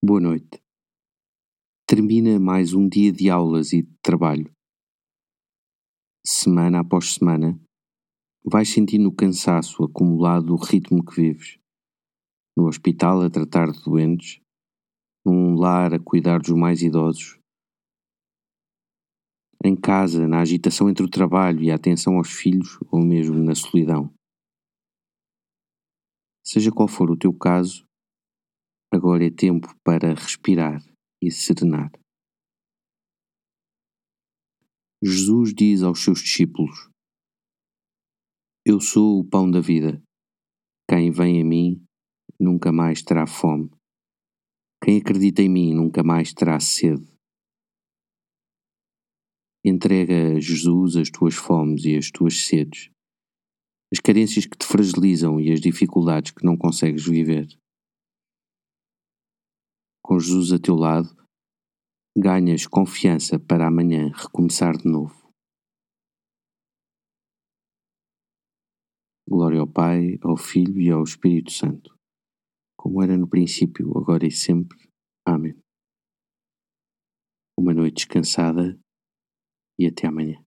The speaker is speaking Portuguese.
Boa noite. Termina mais um dia de aulas e de trabalho. Semana após semana, vais sentindo o cansaço acumulado do ritmo que vives. No hospital a tratar de doentes, num lar a cuidar dos mais idosos, em casa, na agitação entre o trabalho e a atenção aos filhos ou mesmo na solidão. Seja qual for o teu caso, Agora é tempo para respirar e serenar. Jesus diz aos seus discípulos: Eu sou o pão da vida. Quem vem a mim nunca mais terá fome. Quem acredita em mim nunca mais terá sede. Entrega a Jesus as tuas fomes e as tuas sedes, as carências que te fragilizam e as dificuldades que não consegues viver com Jesus a teu lado, ganhas confiança para amanhã recomeçar de novo. Glória ao Pai, ao Filho e ao Espírito Santo, como era no princípio, agora e sempre. Amém. Uma noite descansada e até amanhã.